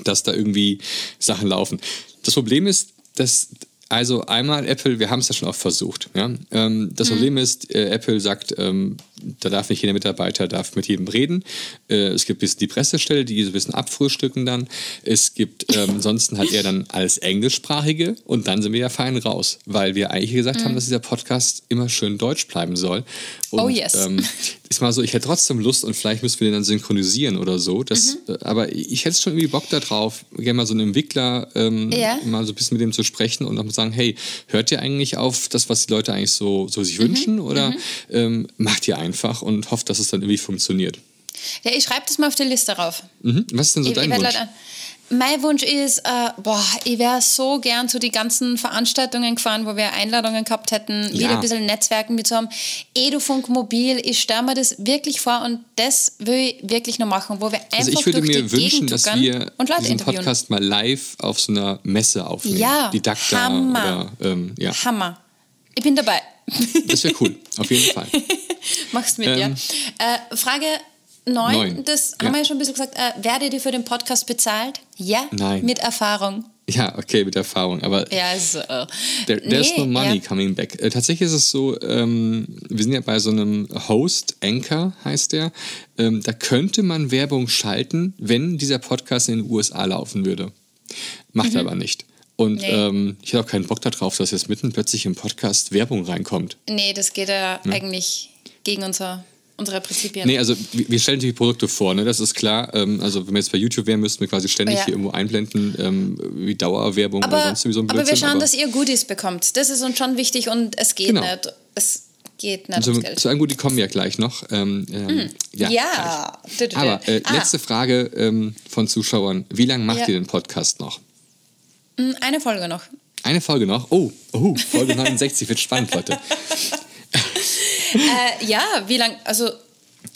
dass da irgendwie Sachen laufen. Das Problem ist, dass also einmal Apple, wir haben es ja schon oft versucht. Ja? Ähm, das Problem ist, äh, Apple sagt, ähm, da darf nicht jeder Mitarbeiter darf mit jedem reden. Äh, es gibt die Pressestelle, die so ein bisschen abfrühstücken dann. Es gibt, ähm, ansonsten hat er dann alles Englischsprachige und dann sind wir ja fein raus, weil wir eigentlich gesagt mhm. haben, dass dieser Podcast immer schön deutsch bleiben soll. Und, oh yes. Ähm, ist mal so, ich hätte trotzdem Lust und vielleicht müssen wir den dann synchronisieren oder so. Das, mhm. äh, aber ich hätte schon irgendwie Bock darauf, gerne mal so einen Entwickler ähm, ja. mal so ein bisschen mit dem zu sprechen und auch mal sagen, hey, hört ihr eigentlich auf das, was die Leute eigentlich so, so sich mhm. wünschen oder mhm. ähm, macht ihr einfach und hofft, dass es dann irgendwie funktioniert? Ja, ich schreibe das mal auf die Liste rauf. Mhm. Was ist denn so ich, dein ich Wunsch? Mein Wunsch ist, äh, boah, ich wäre so gern zu den ganzen Veranstaltungen gefahren, wo wir Einladungen gehabt hätten, ja. wieder ein bisschen Netzwerken mit so einem Edufunk Mobil. Ich stelle mir das wirklich vor und das will ich wirklich noch machen, wo wir einfach Also ich würde mir wünschen, dass wir diesen Podcast mal live auf so einer Messe aufnehmen. Ja, die Dacta Hammer. Oder, ähm, ja. Hammer. Ich bin dabei. Das wäre cool, auf jeden Fall. Machst mit, ähm, ja. Äh, Frage Neun, Neun. das ja. haben wir ja schon ein bisschen gesagt. Äh, werdet ihr für den Podcast bezahlt? Ja? Nein. Mit Erfahrung. Ja, okay, mit Erfahrung. Aber ja, so. there, there's nee, no money ja. coming back. Äh, tatsächlich ist es so, ähm, wir sind ja bei so einem Host, Anchor heißt der. Ähm, da könnte man Werbung schalten, wenn dieser Podcast in den USA laufen würde. Macht mhm. aber nicht. Und nee. ähm, ich habe auch keinen Bock darauf, dass jetzt mitten plötzlich im Podcast Werbung reinkommt. Nee, das geht ja hm? eigentlich gegen unser unsere Prinzipien. Nee, also wir stellen natürlich Produkte vor, ne? das ist klar. Ähm, also wenn wir jetzt bei YouTube wären, müssten wir quasi ständig ja. hier irgendwo einblenden, ähm, wie Dauerwerbung aber, oder sonst wie so ein Blödsinn. Aber wir schauen, aber dass ihr Goodies bekommt. Das ist uns schon wichtig und es geht genau. nicht. Es geht nicht Geld. Zu einem Gut, die kommen ja gleich noch. Ähm, mm. Ja. ja. Aber äh, ah. letzte Frage ähm, von Zuschauern. Wie lange macht ja. ihr den Podcast noch? Hm, eine Folge noch. Eine Folge noch? Oh, oh Folge 69 wird spannend, Leute. äh, ja, wie lange, also.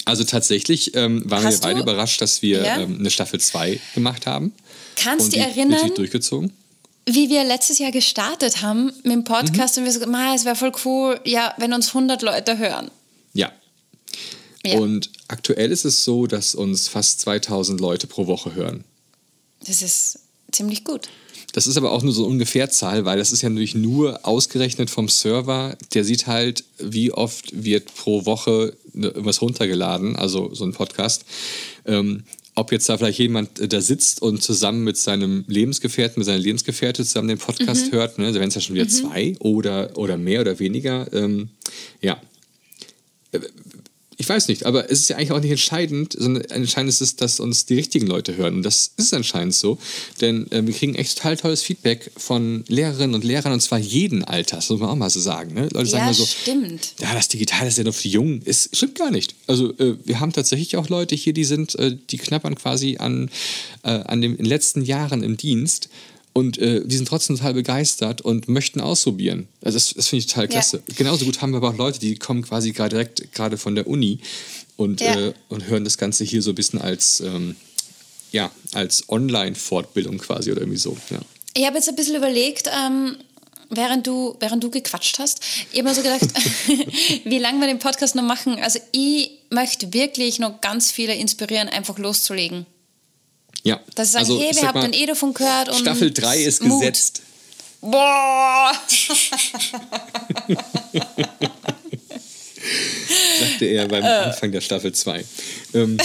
Also tatsächlich ähm, waren wir beide überrascht, dass wir ja? ähm, eine Staffel 2 gemacht haben. Kannst du dich erinnern? durchgezogen. Wie wir letztes Jahr gestartet haben mit dem Podcast mhm. und wir so, es wäre voll cool, ja, wenn uns 100 Leute hören. Ja. ja. Und aktuell ist es so, dass uns fast 2000 Leute pro Woche hören. Das ist ziemlich gut. Das ist aber auch nur so ungefähr Zahl, weil das ist ja natürlich nur ausgerechnet vom Server. Der sieht halt, wie oft wird pro Woche ne, irgendwas runtergeladen, also so ein Podcast. Ähm, ob jetzt da vielleicht jemand äh, da sitzt und zusammen mit seinem Lebensgefährten, mit seiner Lebensgefährte zusammen den Podcast mhm. hört, ne? also wenn es ja schon wieder mhm. zwei oder, oder mehr oder weniger, ähm, ja äh, ich weiß nicht, aber es ist ja eigentlich auch nicht entscheidend, sondern entscheidend ist es, dass uns die richtigen Leute hören. Und das ist anscheinend so, denn äh, wir kriegen echt total tolles Feedback von Lehrerinnen und Lehrern und zwar jeden Alters, muss man auch mal so sagen. Ne? Leute sagen ja, so, stimmt. Ja, das Digitale ist ja nur für die Jungen. Es stimmt gar nicht. Also äh, wir haben tatsächlich auch Leute hier, die sind, äh, die knappern quasi an, äh, an den letzten Jahren im Dienst und äh, die sind trotzdem total begeistert und möchten ausprobieren. Also das, das finde ich total klasse. Ja. Genauso gut haben wir aber auch Leute, die kommen quasi gerade direkt gerade von der Uni und, ja. äh, und hören das Ganze hier so ein bisschen als, ähm, ja, als Online-Fortbildung quasi oder irgendwie so. Ja. Ich habe jetzt ein bisschen überlegt, ähm, während, du, während du gequatscht hast, ich habe mir so gedacht, wie lange wir den Podcast noch machen. Also ich möchte wirklich noch ganz viele inspirieren, einfach loszulegen. Ja. Dass sie sagen, also, hey, wir haben den von gehört und Staffel 3 ist Mut. gesetzt. Boah! Sagte er beim Anfang der Staffel 2. Ähm,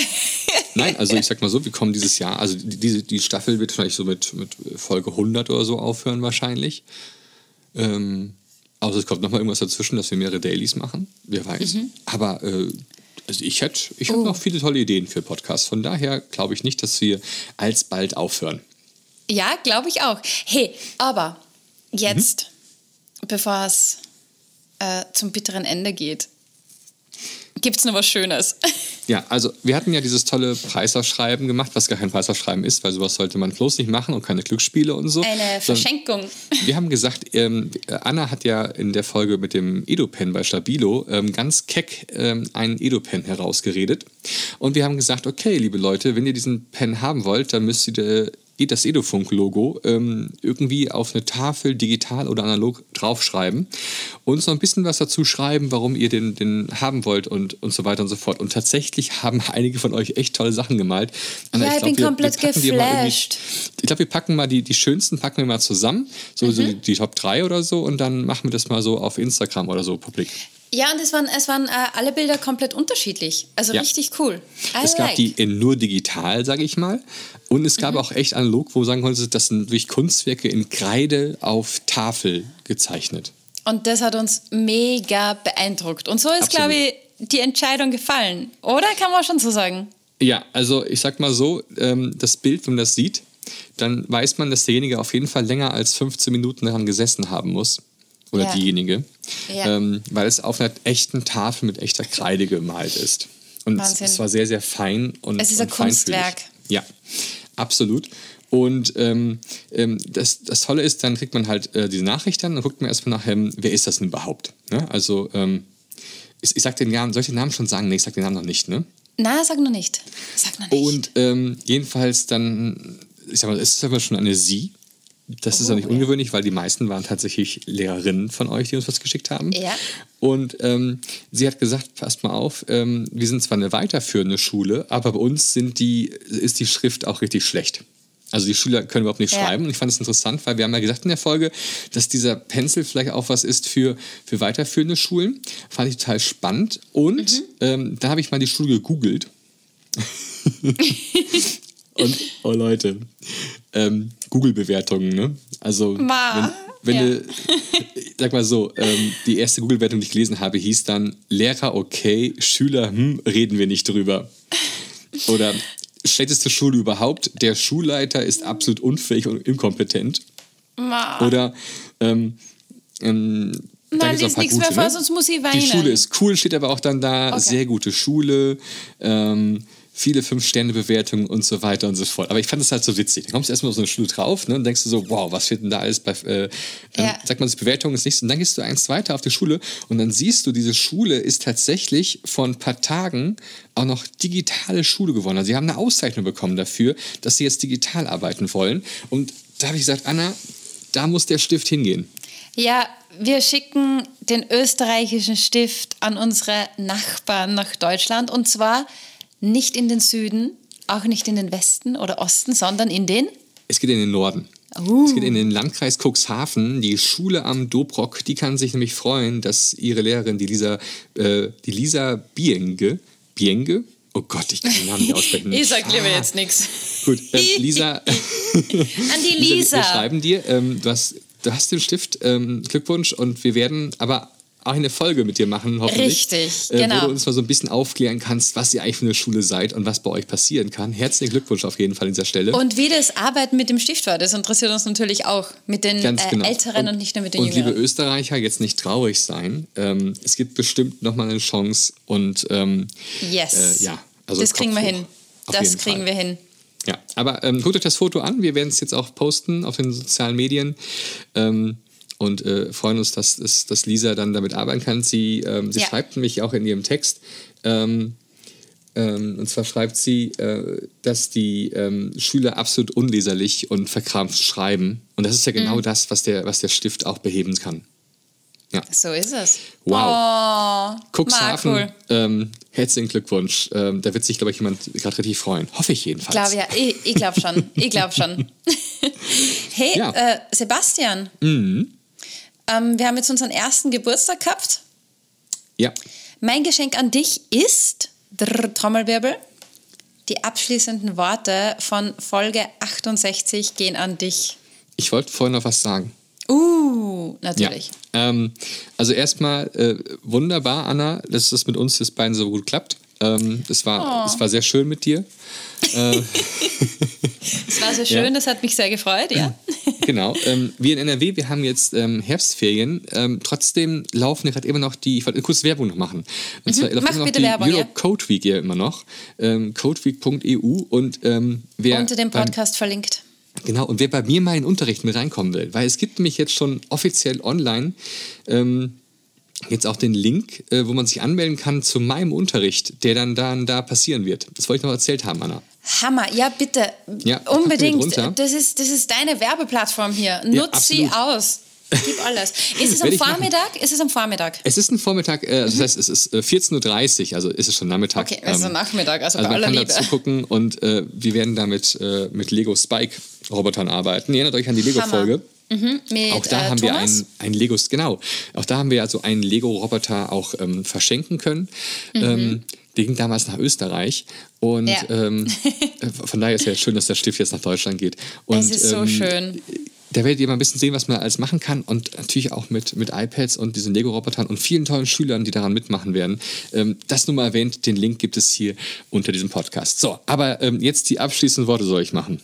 nein, also ich sag mal so, wir kommen dieses Jahr, also die, die Staffel wird vielleicht so mit, mit Folge 100 oder so aufhören wahrscheinlich. Ähm, außer es kommt nochmal irgendwas dazwischen, dass wir mehrere Dailies machen, wer weiß. Mhm. Aber äh, also ich hätte, ich habe oh. noch viele tolle Ideen für Podcasts. Von daher glaube ich nicht, dass wir alsbald aufhören. Ja, glaube ich auch. Hey, aber jetzt, mhm. bevor es äh, zum bitteren Ende geht, gibt es noch was Schönes. Ja, also wir hatten ja dieses tolle Preisausschreiben gemacht, was gar kein Preisausschreiben ist, weil sowas sollte man bloß nicht machen und keine Glücksspiele und so. Eine Verschenkung. Wir haben gesagt, ähm, Anna hat ja in der Folge mit dem Edo-Pen bei Stabilo ähm, ganz keck ähm, einen Edo-Pen herausgeredet. Und wir haben gesagt, okay, liebe Leute, wenn ihr diesen Pen haben wollt, dann müsst ihr das Edofunk-Logo ähm, irgendwie auf eine Tafel digital oder analog draufschreiben und so ein bisschen was dazu schreiben, warum ihr den, den haben wollt und, und so weiter und so fort. Und tatsächlich haben einige von euch echt tolle Sachen gemalt. Anna, ja, ich, glaub, bin wir, komplett wir geflasht. Ich glaube, wir packen mal die, die schönsten packen wir mal zusammen, so, mhm. so die, die, Top 3 oder so und dann machen wir das mal so auf Instagram oder so publik. Ja, und es waren, es waren äh, alle Bilder komplett unterschiedlich. Also Ja. richtig cool. I Es gab like. die in nur digital, sage ich mal. Und es Mhm. gab auch echt analog, wo du sagen konntest, das sind durch Kunstwerke in Kreide auf Tafel gezeichnet. Und das hat uns mega beeindruckt. Und so ist, glaube ich, die Entscheidung gefallen. Oder kann man schon so sagen? Ja, also ich sag mal so, ähm, das Bild, wenn man das sieht, dann weiß man, dass derjenige auf jeden Fall länger als 15 Minuten daran gesessen haben muss. Oder Ja. diejenige. Ja. Ähm, weil es auf einer echten Tafel mit echter Kreide gemalt ist. Und es, Wahnsinn. es war sehr, sehr fein und Es ist ein und. Kunstwerk. Ja, absolut. Und ähm, ähm, das, das Tolle ist, dann kriegt man halt äh, diese Nachricht dann und guckt man erstmal nach, ähm, wer ist das denn überhaupt? Ne? Also, ähm, ich, ich sag den Namen, soll ich den Namen schon sagen? Nee, ich sag den Namen noch nicht, ne? Na, sag noch nicht. Sag noch nicht. Und ähm, jedenfalls dann, ich sag mal, es ist aber schon eine Sie. Das ist Oh, auch nicht ungewöhnlich, weil die meisten waren tatsächlich Lehrerinnen von euch, die uns was geschickt haben. Ja. Und ähm, sie hat gesagt, passt mal auf, ähm, wir sind zwar eine weiterführende Schule, aber bei uns sind die, ist die Schrift auch richtig schlecht. Also die Schüler können überhaupt nicht Ja. schreiben. Und ich fand es interessant, weil wir haben ja gesagt in der Folge, dass dieser Pencil vielleicht auch was ist für, für weiterführende Schulen. Fand ich total spannend. Und Mhm. ähm, da habe ich mal die Schule gegoogelt. Und, oh Leute, ähm, Google-Bewertungen, ne? Also, Ma, wenn, wenn ja. du, sag mal so, ähm, die erste Google-Bewertung, die ich gelesen habe, hieß dann: Lehrer okay, Schüler, hm, reden wir nicht drüber. Oder schlechteste Schule überhaupt, der Schulleiter ist absolut unfähig und inkompetent. Ma. Oder, ähm, ähm, Nein, ein paar nichts mehr vor, ne? sonst muss ich weinen. Die Schule ist cool, steht aber auch dann da. Okay. Sehr gute Schule, ähm, viele Fünf-Sterne-Bewertungen und so weiter und so fort. Aber ich fand es halt so witzig. Da kommst du erstmal auf so eine Schule drauf ne, und denkst du so, wow, was steht denn da alles bei. Äh, dann Ja. sagt man sich, Bewertung ist nichts. Und dann gehst du eins weiter auf die Schule und dann siehst du, diese Schule ist tatsächlich vor ein paar Tagen auch noch digitale Schule geworden. Also sie haben eine Auszeichnung bekommen dafür, dass sie jetzt digital arbeiten wollen. Und da habe ich gesagt, Anna, da muss der Stift hingehen. Ja, wir schicken den österreichischen Stift an unsere Nachbarn nach Deutschland und zwar nicht in den Süden, auch nicht in den Westen oder Osten, sondern in den Es geht in den Norden. Uh. Es geht in den Landkreis Cuxhaven. Die Schule am Dobrock, die kann sich nämlich freuen, dass ihre Lehrerin, die Lisa, äh, die Lisa Bienge, Bienge? Oh Gott, ich kann den Namen nicht aussprechen. Ich sag lieber Ah, jetzt nichts. Gut, äh, Lisa, An die Lisa, wir Lisa. schreiben dir, ähm, du, hast, du hast den Stift, ähm, Glückwunsch und wir werden aber eine Folge mit dir machen, hoffentlich. Richtig, äh, Wo genau. du uns mal so ein bisschen aufklären kannst, was ihr eigentlich für eine Schule seid und was bei euch passieren kann. Herzlichen Glückwunsch auf jeden Fall an dieser Stelle. Und wie das Arbeiten mit dem Stift war, das interessiert uns natürlich auch. Mit den äh, genau. Älteren und, nicht nur mit den Und liebe Jüngeren. Österreicher, jetzt nicht traurig sein. Ähm, es gibt bestimmt nochmal eine Chance und ähm, Yes. äh, ja, also das kriegen Kopf wir hoch. hin. Auf Das kriegen Fall. wir hin. Ja, aber ähm, guckt euch das Foto an. Wir werden es jetzt auch posten auf den sozialen Medien. Ähm, und äh, freuen uns, dass, dass, dass Lisa dann damit arbeiten kann. Sie, ähm, sie Ja. schreibt nämlich auch in ihrem Text, ähm, ähm, und zwar schreibt sie, äh, dass die ähm, Schüler absolut unleserlich und verkrampft schreiben. Und das ist ja Mhm. genau das, was der, was der Stift auch beheben kann. Ja. So ist es. Wow. Oh, Cuxhaven, Mark, cool. ähm, herzlichen Glückwunsch. Ähm, da wird sich, glaube ich, jemand gerade richtig freuen. Hoffe ich jedenfalls. Glaub, ja, ich, ich glaube schon. Ich glaube schon. hey, Ja. Mhm. äh, Sebastian. Ähm, wir haben jetzt unseren ersten Geburtstag gehabt. Ja. Mein Geschenk an dich ist, drrr, Trommelwirbel, die abschließenden Worte von Folge 68 gehen an dich. Ich wollte vorhin noch was sagen. Uh, natürlich. Ja. Ähm, also erstmal äh, wunderbar, Anna, dass das mit uns das beiden so gut klappt. Ähm, es, war, Oh. es war sehr schön mit dir. Äh, Es war so schön, Ja. das hat mich sehr gefreut, ja. genau. Ähm, wir in NRW, wir haben jetzt ähm, Herbstferien. Ähm, trotzdem laufen gerade immer noch die, ich wollte kurz Werbung noch machen. Und zwar Mhm. Mach immer noch bitte die Werbung, Europe ja. Code Week ja immer noch. Ähm, codeweek.eu und ähm, wer Unter dem Podcast verlinkt. Genau, und wer bei mir mal in den Unterricht mit reinkommen will, weil es gibt nämlich jetzt schon offiziell online ähm, jetzt auch den Link, äh, wo man sich anmelden kann zu meinem Unterricht, der dann da, da passieren wird. Das wollte ich noch erzählt haben, Anna. Hammer, ja bitte, Ja, unbedingt. Das ist, das ist deine Werbeplattform hier. Nutz sie absolut. aus. Gib alles. Ist es am machen. Vormittag? Ist es am Vormittag? Es ist ein Vormittag, äh, also das heißt, es ist äh, 14.30 Uhr, also ist es schon Nachmittag. Okay, es ist Nachmittag, also, Also bei man aller kann Liebe. dazu gucken und äh, wir werden damit äh, mit Lego Spike Robotern arbeiten. Ihr erinnert euch an die Lego-Folge. Mhm, auch da äh, haben wir einen, einen Legos, genau. Auch da haben wir also einen Lego-Roboter auch ähm, verschenken können. Ähm, der ging damals nach Österreich. Und Mhm. Ja. ähm, äh, von daher ist ja schön, dass der Stift jetzt nach Deutschland geht. Und, es ist so ähm, schön. Da werdet ihr mal ein bisschen sehen, was man alles machen kann und natürlich auch mit, mit iPads und diesen Lego-Robotern und vielen tollen Schülern, die daran mitmachen werden. Ähm, das nur mal erwähnt, den Link gibt es hier unter diesem Podcast. So, aber ähm, jetzt die abschließenden Worte soll ich machen.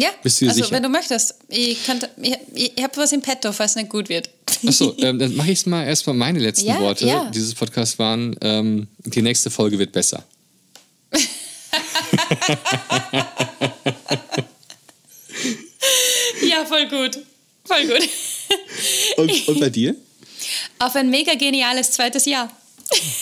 Ja, Bist du also sicher? wenn du möchtest. Ich, könnte, ich, ich, ich habe was im Petto, falls es nicht gut wird. Achso, ähm, dann mache ich es mal erstmal meine letzten Ja, Worte ja. dieses Podcasts waren, ähm, die nächste Folge wird besser. ja, voll gut. Voll gut. Und, und bei dir? Auf ein mega geniales zweites Jahr.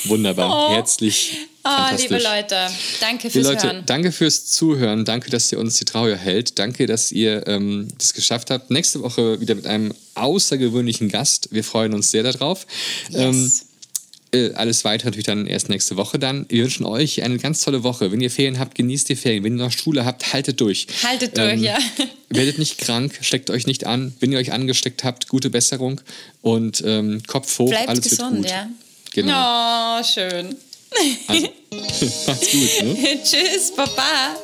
Wunderbar, Oh. herzlich. Oh, liebe Leute, danke Liebe fürs Leute, Hören. danke fürs Zuhören. Danke, dass ihr uns die Treue hält. Danke, dass ihr ähm, das geschafft habt. Nächste Woche wieder mit einem außergewöhnlichen Gast. Wir freuen uns sehr darauf. Ähm, Yes. äh, alles weitere natürlich dann erst nächste Woche dann. Wir wünschen euch eine ganz tolle Woche. Wenn ihr Ferien habt, genießt die Ferien. Wenn ihr noch Schule habt, haltet durch. Haltet durch, Ähm, ja. Werdet nicht krank, steckt euch nicht an. Wenn ihr euch angesteckt habt, gute Besserung und ähm, Kopf hoch, Bleibt alles wird gesund, gut. ja. Genau. Oh, schön. Also, macht's gut. Ne? Tschüss, Papa.